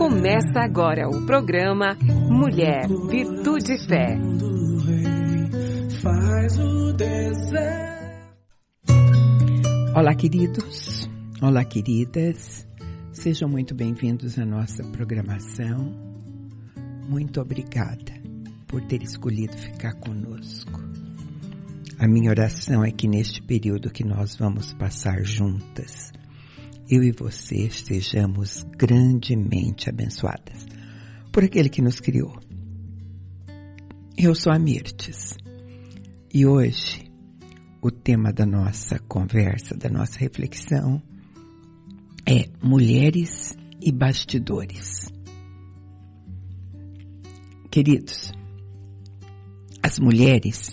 Começa agora o programa Mulher, Virtude e Fé. Olá, queridos. Olá, queridas. Sejam muito bem-vindos à nossa programação. Muito obrigada por ter escolhido ficar conosco. A minha oração é que neste período que nós vamos passar juntas, eu e você estejamos grandemente abençoadas por aquele que nos criou. Eu sou a Mirtes e hoje o tema da nossa conversa, da nossa reflexão é mulheres e bastidores. Queridos, as mulheres,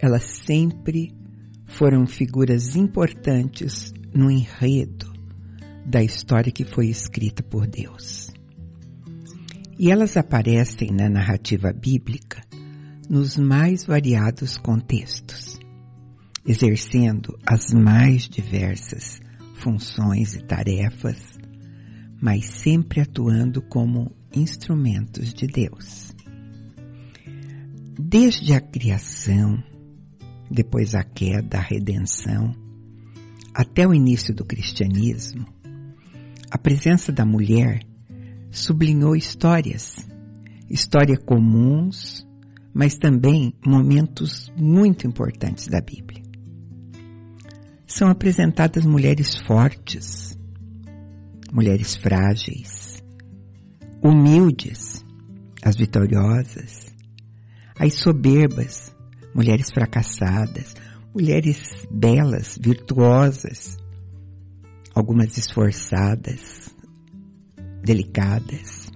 elas sempre foram figuras importantes no enredo da história que foi escrita por Deus. E elas aparecem na narrativa bíblica nos mais variados contextos, exercendo as mais diversas funções e tarefas, mas sempre atuando como instrumentos de Deus. Desde a criação, depois a queda, a redenção, até o início do cristianismo, a presença da mulher sublinhou histórias, histórias comuns, mas também momentos muito importantes da Bíblia. São apresentadas mulheres fortes, mulheres frágeis, humildes, as vitoriosas, as soberbas, mulheres fracassadas, mulheres belas, virtuosas, algumas esforçadas, delicadas.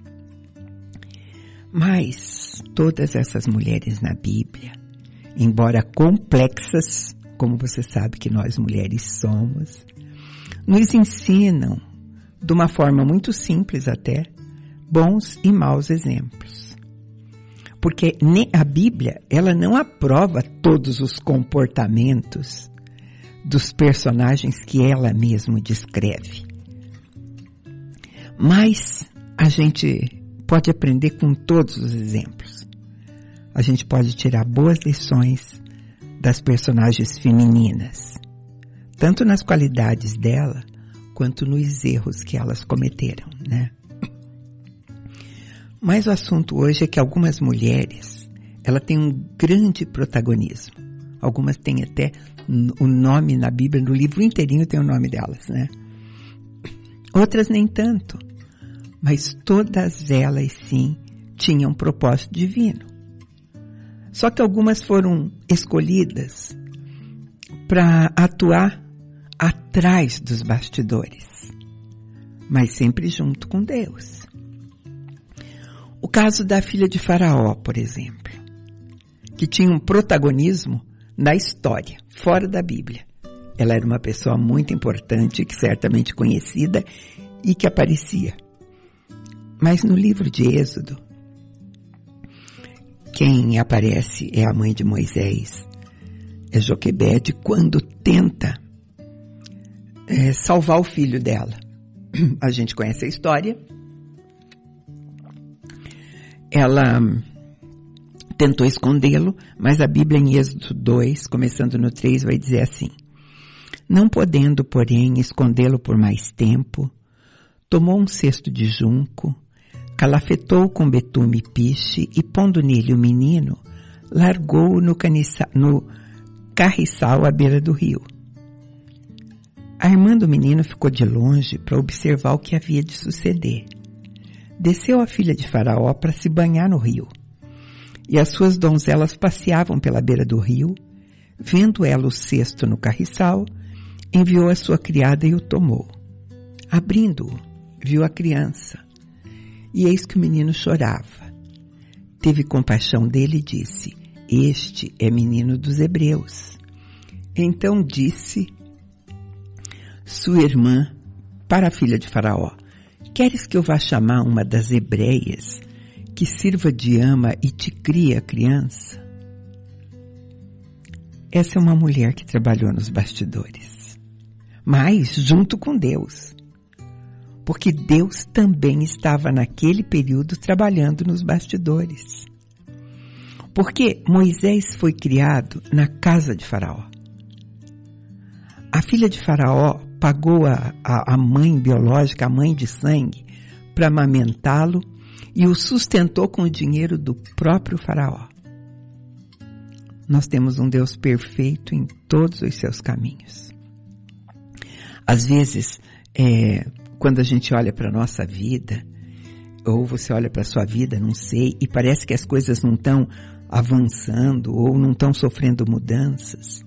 Mas todas essas mulheres na Bíblia, embora complexas, como você sabe que nós mulheres somos, nos ensinam, de uma forma muito simples até, bons e maus exemplos. Porque a Bíblia, ela não aprova todos os comportamentos dos personagens que ela mesma descreve. Mas a gente pode aprender com todos os exemplos. A gente pode tirar boas lições das personagens femininas, tanto nas qualidades dela quanto nos erros que elas cometeram, né? Mas o assunto hoje é que algumas mulheres, ela tem um grande protagonismo. Algumas têm até o nome na Bíblia, no livro inteirinho tem o nome delas, né? Outras nem tanto, mas todas elas sim tinham um propósito divino. Só que algumas foram escolhidas para atuar atrás dos bastidores, mas sempre junto com Deus. O caso da filha de Faraó, por exemplo, que tinha um protagonismo na história, fora da Bíblia. Ela era uma pessoa muito importante, que certamente conhecida e que aparecia. Mas no livro de Êxodo, quem aparece é a mãe de Moisés, é Joquebede, quando tenta é, salvar o filho dela. A gente conhece a história. Ela tentou escondê-lo, mas a Bíblia em Êxodo 2, começando no 3, vai dizer assim: Não podendo, porém, escondê-lo por mais tempo, tomou um cesto de junco, calafetou com betume e piche e pondo nele o menino, largou-o no, no carriçal à beira do rio. A irmã do menino ficou de longe para observar o que havia de suceder. Desceu a filha de Faraó para se banhar no rio e as suas donzelas passeavam pela beira do rio. Vendo ela o cesto no carriçal, enviou a sua criada e o tomou. Abrindo-o, viu a criança, e eis que o menino chorava. Teve compaixão dele e disse, este é menino dos hebreus. Então disse sua irmã para a filha de Faraó, queres que eu vá chamar uma das hebreias que sirva de ama e te cria criança. Essa é uma mulher que trabalhou nos bastidores, mas junto com Deus. porque Deus também estava naquele período trabalhando nos bastidores. Porque Moisés foi criado na casa de Faraó. A filha de Faraó pagou a, a, a mãe biológica, a mãe de sangue, para amamentá-lo e o sustentou com o dinheiro do próprio Faraó. Nós temos um Deus perfeito em todos os seus caminhos. Às vezes, é, quando a gente olha para a nossa vida, ou você olha para a sua vida, não sei, e parece que as coisas não estão avançando ou não estão sofrendo mudanças,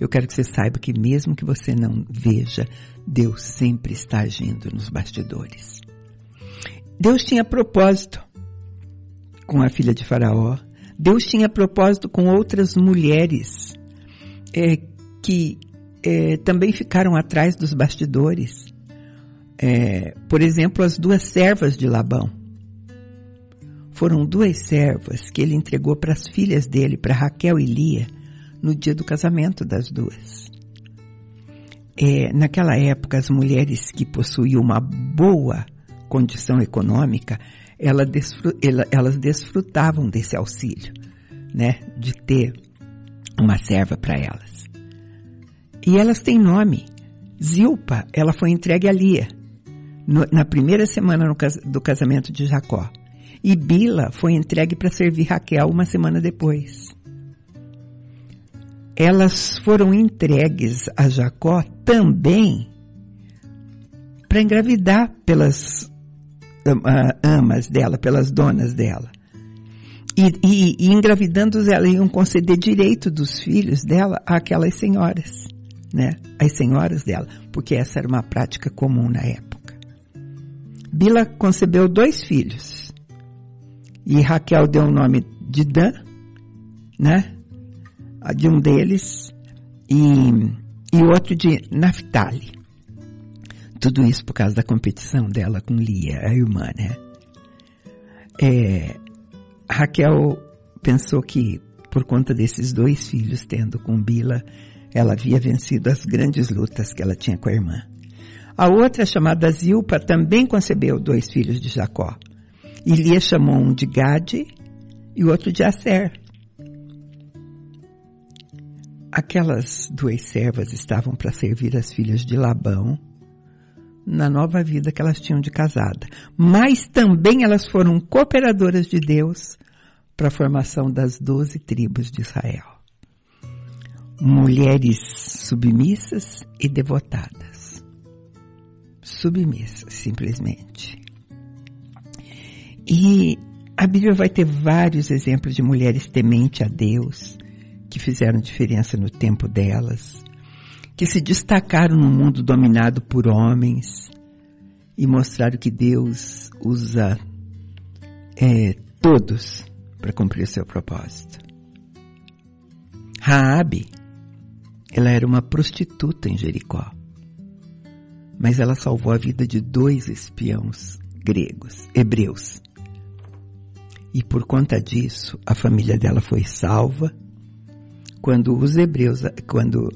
eu quero que você saiba que mesmo que você não veja, Deus sempre está agindo nos bastidores. Deus tinha propósito com a filha de Faraó. Deus tinha propósito com outras mulheres é, que é, também ficaram atrás dos bastidores. É, por exemplo, as duas servas de Labão. Foram duas servas que ele entregou para as filhas dele, para Raquel e Lia, no dia do casamento das duas. É, naquela época, as mulheres que possuíam uma boa condição econômica, ela desfru, ela, elas desfrutavam desse auxílio, né, de ter uma serva para elas. E elas têm nome. Zilpa, ela foi entregue a Lia, no, na primeira semana do casamento de Jacó. E Bila foi entregue para servir Raquel uma semana depois elas foram entregues a Jacó também para engravidar pelas amas dela, pelas donas dela. E, e, e engravidando elas iam conceder direito dos filhos dela àquelas senhoras, né? As senhoras dela, porque essa era uma prática comum na época. Bila concebeu dois filhos. E Raquel deu o nome de Dan, né? de um deles e, e outro de Naftali. Tudo isso por causa da competição dela com Lia, a irmã, né? É, Raquel pensou que por conta desses dois filhos tendo com Bila, ela havia vencido as grandes lutas que ela tinha com a irmã. A outra, chamada Zilpa, também concebeu dois filhos de Jacó. E Lia chamou um de Gade e o outro de Aser. Aquelas duas servas estavam para servir as filhas de Labão na nova vida que elas tinham de casada, mas também elas foram cooperadoras de Deus para a formação das doze tribos de Israel. Mulheres submissas e devotadas. Submissas, simplesmente. E a Bíblia vai ter vários exemplos de mulheres temente a Deus, que fizeram diferença no tempo delas, que se destacaram no mundo dominado por homens e mostraram que Deus usa é, todos para cumprir seu propósito. Raabe, ela era uma prostituta em Jericó, mas ela salvou a vida de dois espiões gregos, hebreus. E por conta disso, a família dela foi salva quando os hebreus, quando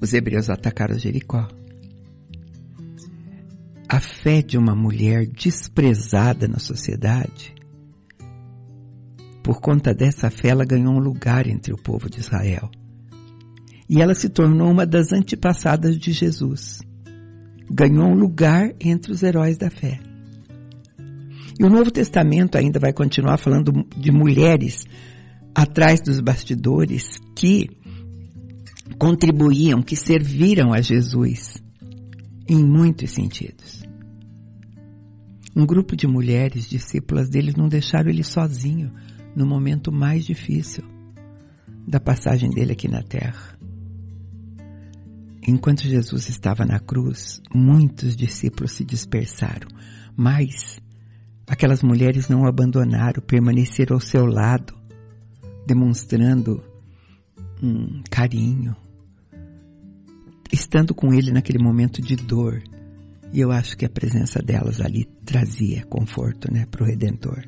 os hebreus atacaram Jericó. A fé de uma mulher desprezada na sociedade, por conta dessa fé, ela ganhou um lugar entre o povo de Israel. E ela se tornou uma das antepassadas de Jesus. Ganhou um lugar entre os heróis da fé. E o Novo Testamento ainda vai continuar falando de mulheres atrás dos bastidores que contribuíam, que serviram a Jesus em muitos sentidos. Um grupo de mulheres discípulas dele não deixaram ele sozinho no momento mais difícil da passagem dele aqui na terra. Enquanto Jesus estava na cruz, muitos discípulos se dispersaram, mas aquelas mulheres não o abandonaram, permaneceram ao seu lado, demonstrando um carinho, estando com ele naquele momento de dor. E eu acho que a presença delas ali trazia conforto, né, para o Redentor.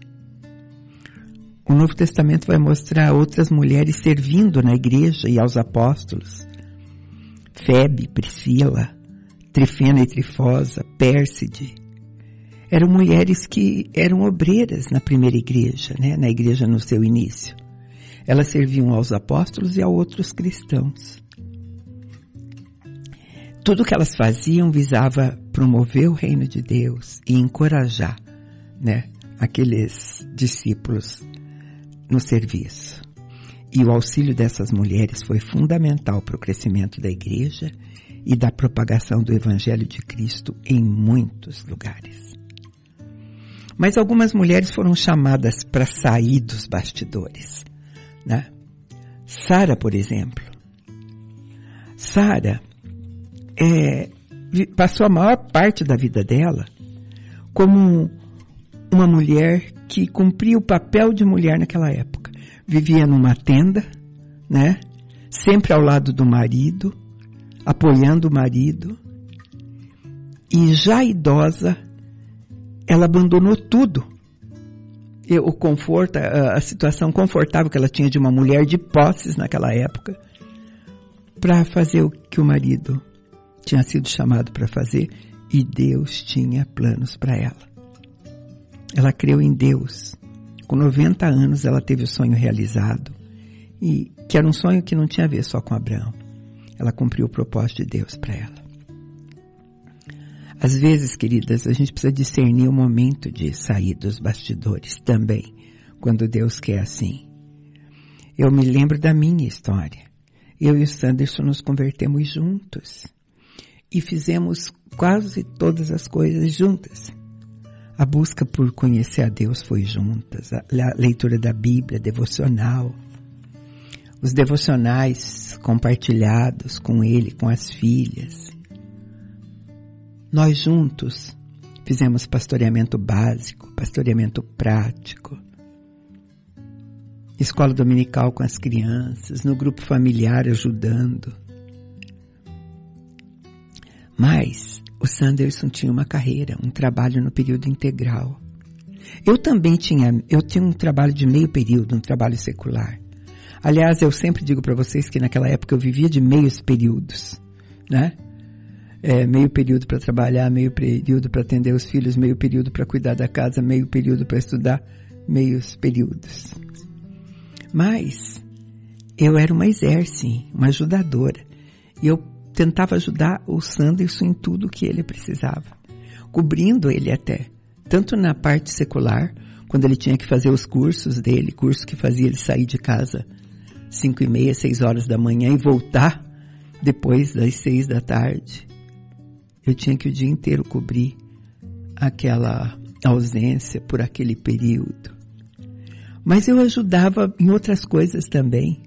O Novo Testamento vai mostrar outras mulheres servindo na igreja e aos apóstolos. Febe, Priscila, Trifena e Trifosa, Pérside, eram mulheres que eram obreiras na primeira igreja, né? na igreja no seu início. Elas serviam aos apóstolos e a outros cristãos. Tudo que elas faziam visava promover o reino de Deus e encorajar, né, aqueles discípulos no serviço. E o auxílio dessas mulheres foi fundamental para o crescimento da igreja e da propagação do Evangelho de Cristo em muitos lugares. Mas algumas mulheres foram chamadas para sair dos bastidores. Né? Sara, por exemplo. Sara é, passou a maior parte da vida dela como uma mulher que cumpria o papel de mulher naquela época. Vivia numa tenda, né? Sempre ao lado do marido, apoiando o marido. E já idosa, ela abandonou tudo. O conforto, a, a situação confortável que ela tinha de uma mulher de posses naquela época, para fazer o que o marido tinha sido chamado para fazer e Deus tinha planos para ela. Ela creu em Deus. Com 90 anos ela teve o sonho realizado e que era um sonho que não tinha a ver só com Abraão. Ela cumpriu o propósito de Deus para ela. Às vezes, queridas, a gente precisa discernir o momento de sair dos bastidores também, quando Deus quer assim. Eu me lembro da minha história. Eu e o Sanderson nos convertemos juntos e fizemos quase todas as coisas juntas. A busca por conhecer a Deus foi juntas, a leitura da Bíblia, devocional, os devocionais compartilhados com ele, com as filhas. Nós juntos fizemos pastoreamento básico, pastoreamento prático, escola dominical com as crianças, no grupo familiar ajudando. Mas o Sanderson tinha uma carreira, um trabalho no período integral. Eu também tinha, eu tinha um trabalho de meio período, um trabalho secular. Aliás, eu sempre digo para vocês que naquela época eu vivia de meios períodos, né? É, meio período para trabalhar, meio período para atender os filhos, meio período para cuidar da casa, meio período para estudar, meios períodos. Mas eu era uma exércita, uma ajudadora. E eu tentava ajudar o Sanderson em tudo que ele precisava, cobrindo ele até, tanto na parte secular, quando ele tinha que fazer os cursos dele, curso que fazia ele sair de casa cinco e meia, seis horas da manhã e voltar depois das seis da tarde. Eu tinha que o dia inteiro cobrir aquela ausência por aquele período. Mas eu ajudava em outras coisas também.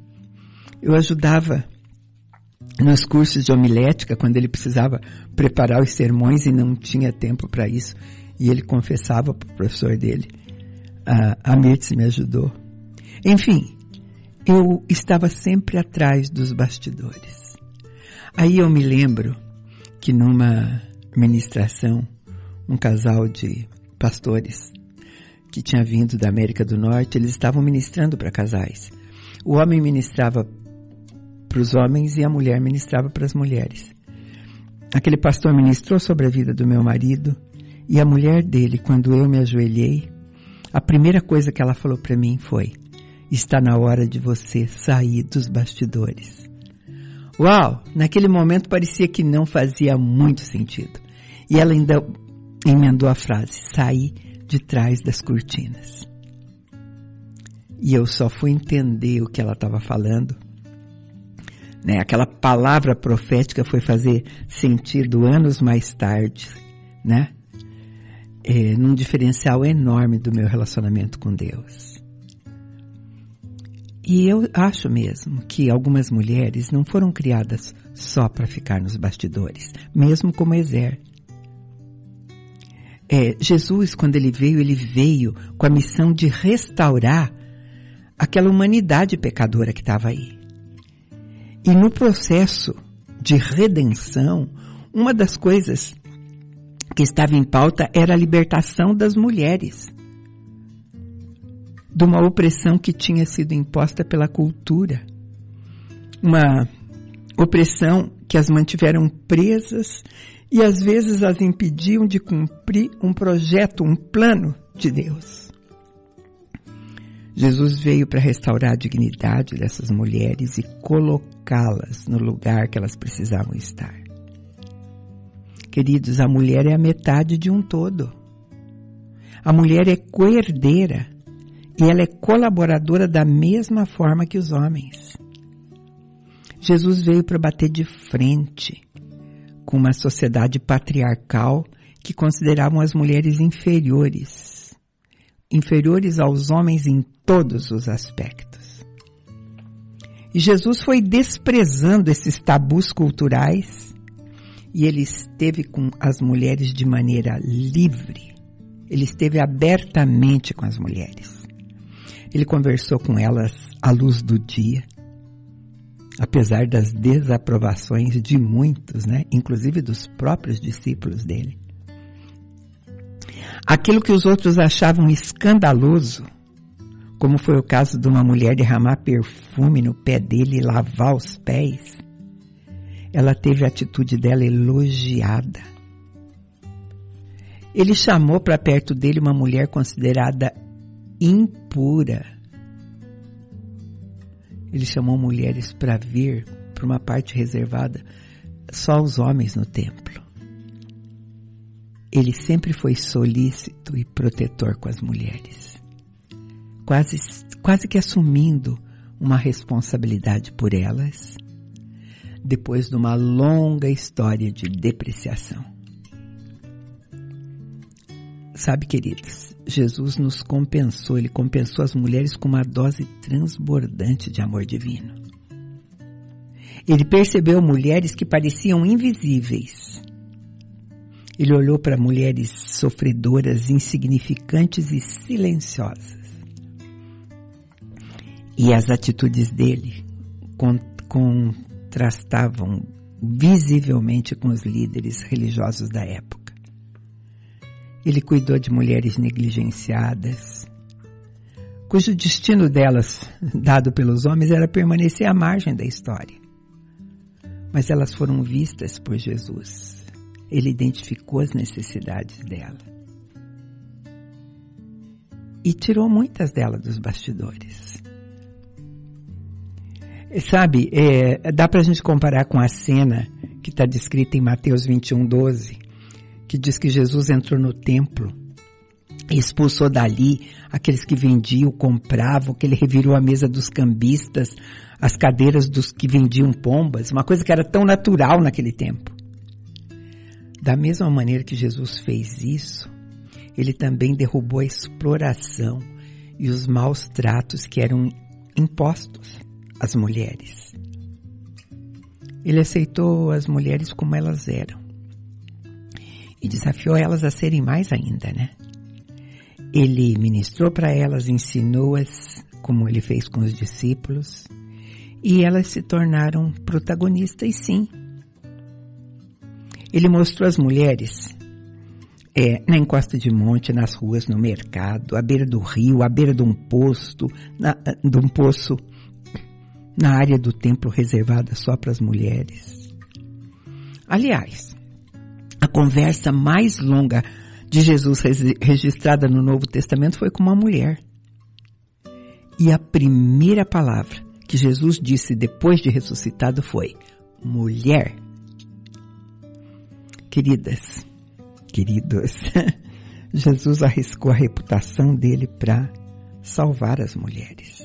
Eu ajudava nos cursos de homilética, quando ele precisava preparar os sermões e não tinha tempo para isso. E ele confessava para o professor dele. A, a Mirtz me ajudou. Enfim, eu estava sempre atrás dos bastidores. Aí eu me lembro que numa ministração, um casal de pastores que tinha vindo da América do Norte, eles estavam ministrando para casais. O homem ministrava para os homens e a mulher ministrava para as mulheres. Aquele pastor ministrou sobre a vida do meu marido e a mulher dele, quando eu me ajoelhei, a primeira coisa que ela falou para mim foi: está na hora de você sair dos bastidores. Uau! Naquele momento parecia que não fazia muito sentido. E ela ainda emendou a frase: sair de trás das cortinas. E eu só fui entender o que ela estava falando né? Aquela palavra profética foi fazer sentido anos mais tarde, né? É, num diferencial enorme do meu relacionamento com Deus. E eu acho mesmo que algumas mulheres não foram criadas só para ficar nos bastidores, mesmo como Ezer. É, Jesus, quando ele veio, ele veio com a missão de restaurar aquela humanidade pecadora que estava aí. E no processo de redenção, uma das coisas que estava em pauta era a libertação das mulheres de uma opressão que tinha sido imposta pela cultura. Uma opressão que as mantiveram presas e às vezes as impediam de cumprir um projeto, um plano de Deus. Jesus veio para restaurar a dignidade dessas mulheres e colocá-las no lugar que elas precisavam estar. Queridos, a mulher é a metade de um todo. A mulher é coerdeira e ela é colaboradora da mesma forma que os homens. Jesus veio para bater de frente com uma sociedade patriarcal que consideravam as mulheres inferiores, inferiores aos homens em todos os aspectos. E Jesus foi desprezando esses tabus culturais e ele esteve com as mulheres de maneira livre. Ele esteve abertamente com as mulheres. Ele conversou com elas à luz do dia, apesar das desaprovações de muitos, né, inclusive dos próprios discípulos dele. Aquilo que os outros achavam escandaloso, como foi o caso de uma mulher derramar perfume no pé dele e lavar os pés, ela teve a atitude dela elogiada. Ele chamou para perto dele uma mulher considerada impura. Ele chamou mulheres para vir para uma parte reservada só aos homens no templo. Ele sempre foi solícito e protetor com as mulheres, quase, quase que assumindo uma responsabilidade por elas, depois de uma longa história de depreciação. Sabe, queridos, Jesus nos compensou, ele compensou as mulheres com uma dose transbordante de amor divino. Ele percebeu mulheres que pareciam invisíveis. Ele olhou para mulheres sofredoras, insignificantes e silenciosas. E as atitudes dele contrastavam visivelmente com os líderes religiosos da época. Ele cuidou de mulheres negligenciadas, cujo destino delas, dado pelos homens, era permanecer à margem da história. Mas elas foram vistas por Jesus. Ele identificou as necessidades dela. E tirou muitas delas dos bastidores. Sabe, é, dá para a gente comparar com a cena que está descrita em Mateus 21, 12, que diz que Jesus entrou no templo e expulsou dali aqueles que vendiam, compravam, que ele revirou a mesa dos cambistas, as cadeiras dos que vendiam pombas, uma coisa que era tão natural naquele tempo. Da mesma maneira que Jesus fez isso, ele também derrubou a exploração e os maus tratos que eram impostos às mulheres. Ele aceitou as mulheres como elas eram e desafiou elas a serem mais ainda, né? Ele ministrou para elas, ensinou-as como ele fez com os discípulos, e elas se tornaram protagonistas, sim. Ele mostrou às mulheres é, na encosta de monte, nas ruas, no mercado, à beira do rio, à beira de um posto, na, de um poço, na área do templo reservada só para as mulheres. Aliás, a conversa mais longa de Jesus registrada no Novo Testamento foi com uma mulher. E a primeira palavra que Jesus disse depois de ressuscitado foi: mulher. Queridas, queridos, Jesus arriscou a reputação dele para salvar as mulheres.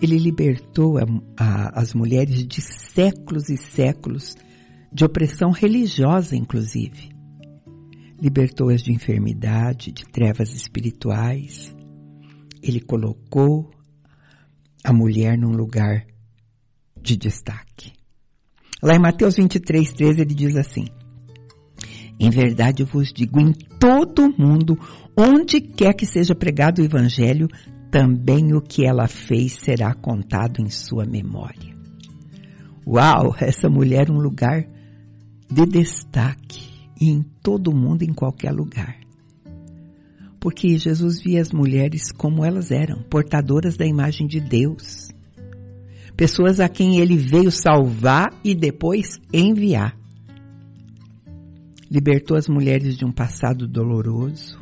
Ele libertou a, a, as mulheres de séculos e séculos de opressão religiosa, inclusive. Libertou-as de enfermidade, de trevas espirituais. Ele colocou a mulher num lugar de destaque. Lá em Mateus 23, 13, ele diz assim: Em verdade eu vos digo, em todo mundo, onde quer que seja pregado o evangelho, também o que ela fez será contado em sua memória. Uau, essa mulher um lugar de destaque em todo mundo, em qualquer lugar. Porque Jesus via as mulheres como elas eram, portadoras da imagem de Deus, pessoas a quem ele veio salvar e depois enviar. Libertou as mulheres de um passado doloroso,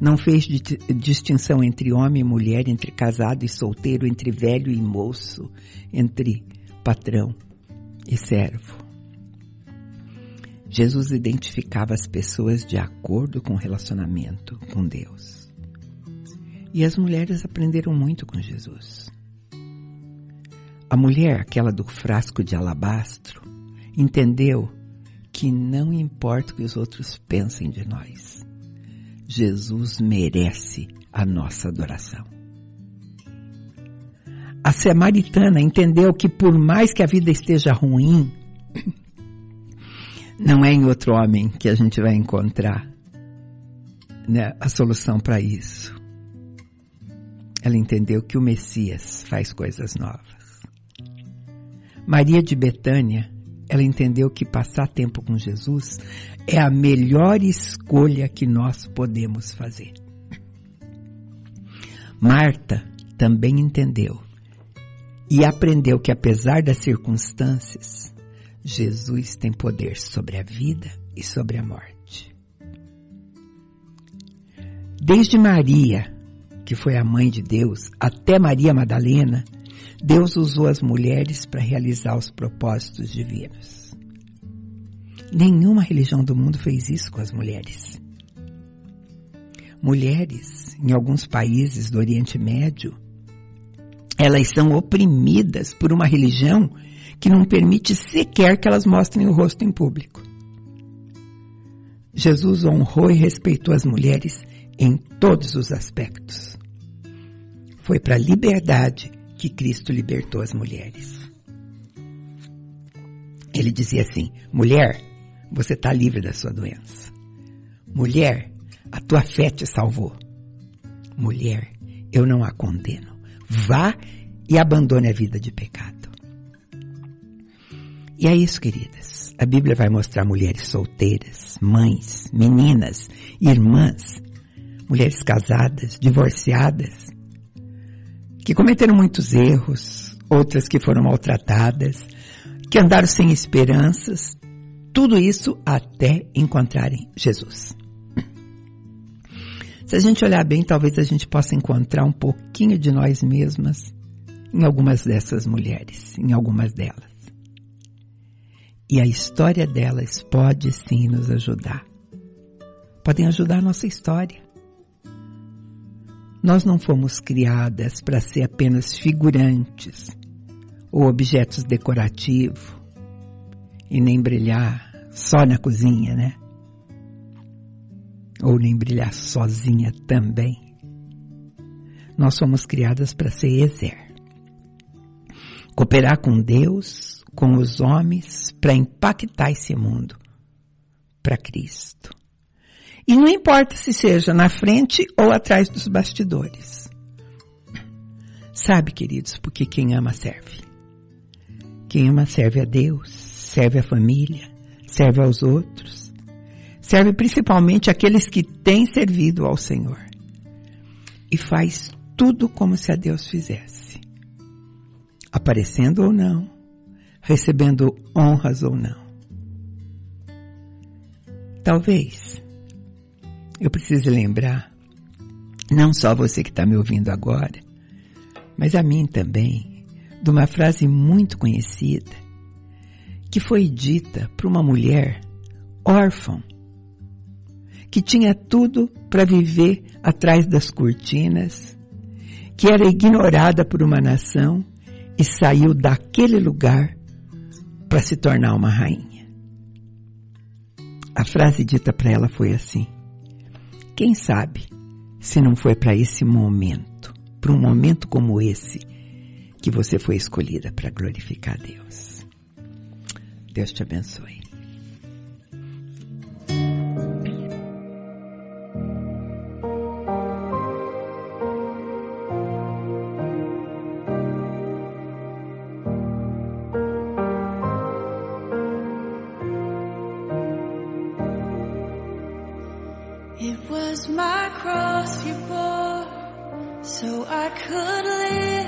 não fez distinção entre homem e mulher, entre casado e solteiro, entre velho e moço, entre patrão e servo. Jesus identificava as pessoas de acordo com o relacionamento com Deus. E as mulheres aprenderam muito com Jesus. A mulher, aquela do frasco de alabastro, entendeu que não importa o que os outros pensem de nós, Jesus merece a nossa adoração. A samaritana entendeu que por mais que a vida esteja ruim, não é em outro homem que a gente vai encontrar né, a solução para isso. Ela entendeu que o Messias faz coisas novas. Maria de Betânia, ela entendeu que passar tempo com Jesus é a melhor escolha que nós podemos fazer. Marta também entendeu e aprendeu que apesar das circunstâncias, Jesus tem poder sobre a vida e sobre a morte. Desde Maria, que foi a mãe de Deus, até Maria Madalena, Deus usou as mulheres para realizar os propósitos divinos. Nenhuma religião do mundo fez isso com as mulheres. Mulheres, em alguns países do Oriente Médio, elas são oprimidas por uma religião que não permite sequer que elas mostrem o rosto em público. Jesus honrou e respeitou as mulheres em todos os aspectos. Foi para a liberdade que Cristo libertou as mulheres. Ele dizia assim: mulher, você está livre da sua doença. Mulher, a tua fé te salvou. Mulher, eu não a condeno. Vá e abandone a vida de pecado. E é isso, queridas. A Bíblia vai mostrar mulheres solteiras, mães, meninas, irmãs, mulheres casadas, divorciadas, que cometeram muitos erros, outras que foram maltratadas, que andaram sem esperanças, tudo isso até encontrarem Jesus. Se a gente olhar bem, talvez a gente possa encontrar um pouquinho de nós mesmas em algumas dessas mulheres, em algumas delas. E a história delas pode sim nos ajudar. Podem ajudar a nossa história. Nós não fomos criadas para ser apenas figurantes ou objetos decorativos e nem brilhar só na cozinha, né? Ou nem brilhar sozinha também. Nós fomos criadas para ser exer. Cooperar com Deus, com os homens, para impactar esse mundo para Cristo. E não importa se seja na frente ou atrás dos bastidores. Sabe, queridos, porque quem ama serve. Quem ama serve a Deus, serve a família, serve aos outros, serve principalmente aqueles que têm servido ao Senhor. E faz tudo como se a Deus fizesse. Aparecendo ou não, recebendo honras ou não. Talvez eu preciso lembrar, não só você que está me ouvindo agora, mas a mim também, de uma frase muito conhecida, que foi dita por uma mulher órfã, que tinha tudo para viver atrás das cortinas, que era ignorada por uma nação e saiu daquele lugar para se tornar uma rainha. A frase dita para ela foi assim: quem sabe se não foi para esse momento, para um momento como esse, que você foi escolhida para glorificar Deus. Deus te abençoe. cross you bore so I could live.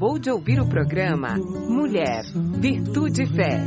Acabou de ouvir o programa Mulher, Virtude e Fé.